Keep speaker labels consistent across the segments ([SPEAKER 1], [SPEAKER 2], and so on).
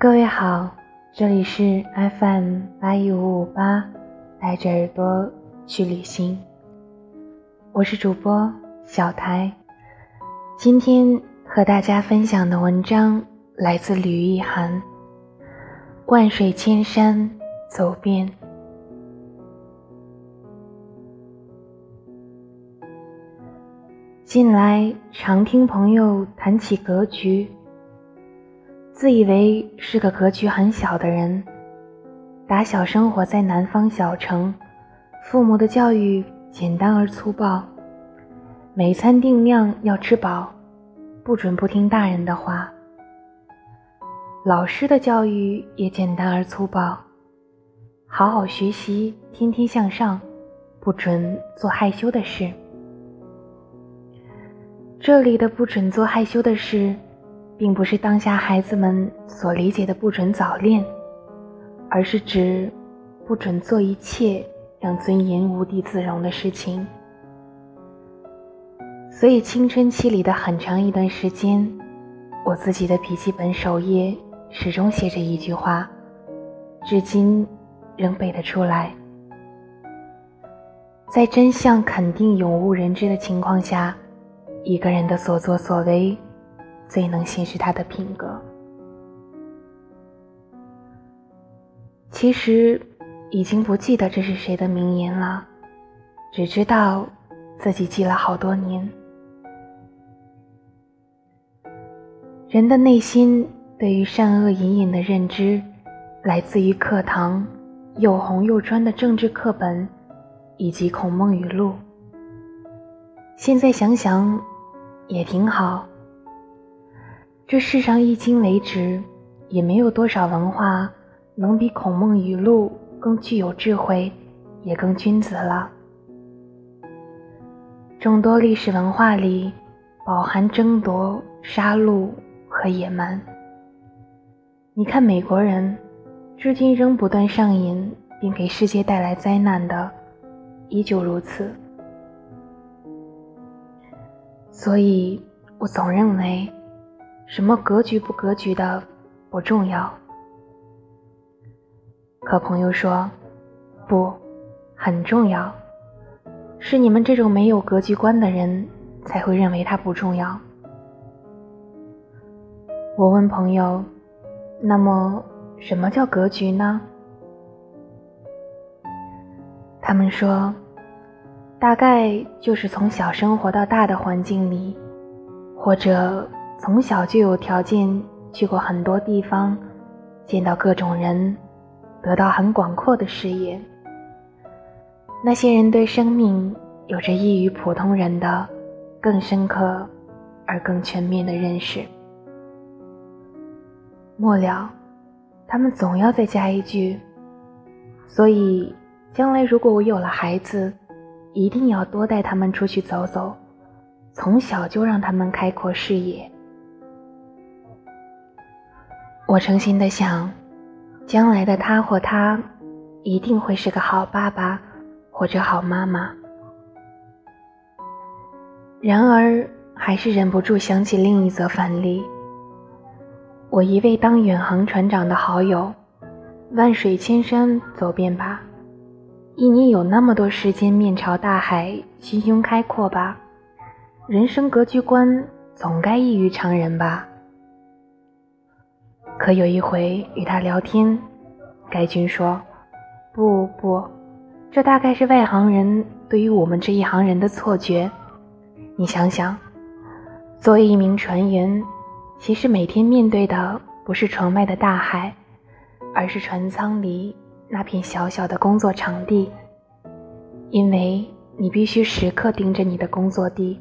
[SPEAKER 1] 各位好，这里是 FM 八一五五八，带着耳朵去旅行。我是主播小台，今天和大家分享的文章来自吕一涵。万水千山走遍。近来常听朋友谈起格局。自以为是个格局很小的人，打小生活在南方小城，父母的教育简单而粗暴，每餐定量要吃饱，不准不听大人的话。老师的教育也简单而粗暴，好好学习，天天向上，不准做害羞的事。这里的不准做害羞的事。并不是当下孩子们所理解的不准早恋，而是指不准做一切让尊严无地自容的事情。所以青春期里的很长一段时间，我自己的笔记本首页始终写着一句话，至今仍背得出来：在真相肯定永无人知的情况下，一个人的所作所为。最能显示他的品格。其实已经不记得这是谁的名言了，只知道自己记了好多年。人的内心对于善恶隐隐的认知，来自于课堂又红又专的政治课本，以及孔孟语录。现在想想，也挺好。这世上迄今为止，也没有多少文化能比孔孟语录更具有智慧，也更君子了。众多历史文化里，饱含争夺、杀戮和野蛮。你看美国人，至今仍不断上瘾并给世界带来灾难的，依旧如此。所以我总认为。什么格局不格局的不重要，可朋友说不，很重要，是你们这种没有格局观的人才会认为它不重要。我问朋友，那么什么叫格局呢？他们说，大概就是从小生活到大的环境里，或者。从小就有条件去过很多地方，见到各种人，得到很广阔的视野。那些人对生命有着异于普通人的更深刻而更全面的认识。末了，他们总要再加一句：“所以，将来如果我有了孩子，一定要多带他们出去走走，从小就让他们开阔视野。”我诚心的想，将来的他或她，一定会是个好爸爸或者好妈妈。然而，还是忍不住想起另一则反例。我一位当远航船长的好友，万水千山走遍吧，一年有那么多时间面朝大海，心胸开阔吧，人生格局观总该异于常人吧。可有一回与他聊天，该君说：“不不，这大概是外行人对于我们这一行人的错觉。你想想，作为一名船员，其实每天面对的不是船外的大海，而是船舱里那片小小的工作场地。因为你必须时刻盯着你的工作地，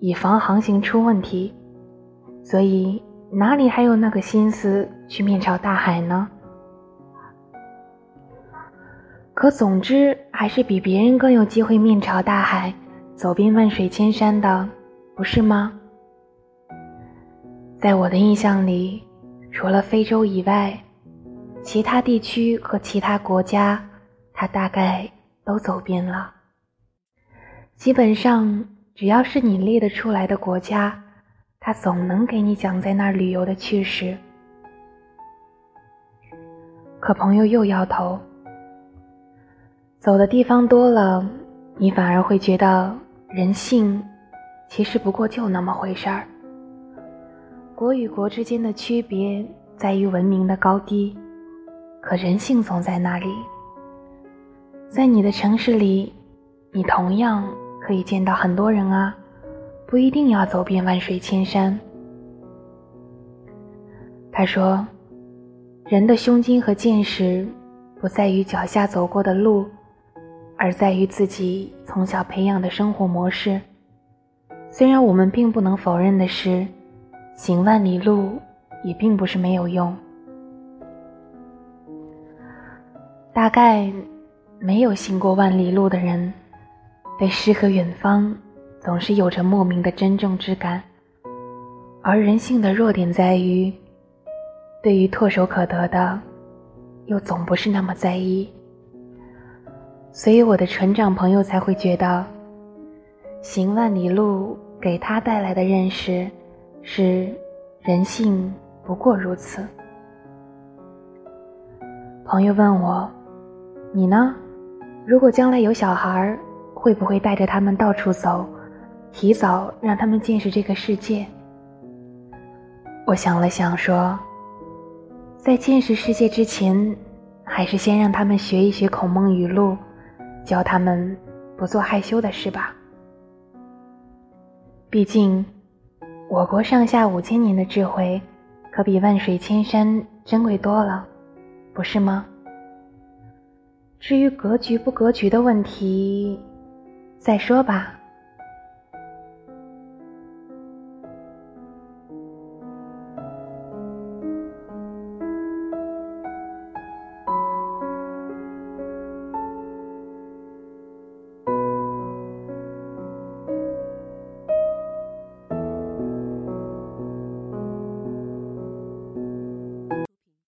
[SPEAKER 1] 以防航行出问题，所以。”哪里还有那个心思去面朝大海呢？可总之，还是比别人更有机会面朝大海，走遍万水千山的，不是吗？在我的印象里，除了非洲以外，其他地区和其他国家，他大概都走遍了。基本上，只要是你列得出来的国家。他总能给你讲在那儿旅游的趣事。可朋友又摇头。走的地方多了，你反而会觉得人性其实不过就那么回事儿。国与国之间的区别在于文明的高低，可人性总在那里。在你的城市里，你同样可以见到很多人啊，不一定要走遍万水千山。他说。人的胸襟和见识，不在于脚下走过的路，而在于自己从小培养的生活模式。虽然我们并不能否认的是，行万里路也并不是没有用。大概没有行过万里路的人，对诗和远方总是有着莫名的珍重之感。而人性的弱点在于。对于唾手可得的，又总不是那么在意，所以我的船长朋友才会觉得，行万里路给他带来的认识是人性不过如此。朋友问我：“你呢？如果将来有小孩，会不会带着他们到处走，提早让他们见识这个世界？”我想了想说。在见识世界之前，还是先让他们学一学孔孟语录，教他们不做害羞的事吧。毕竟，我国上下五千年的智慧，可比万水千山珍贵多了，不是吗？至于格局不格局的问题，再说吧。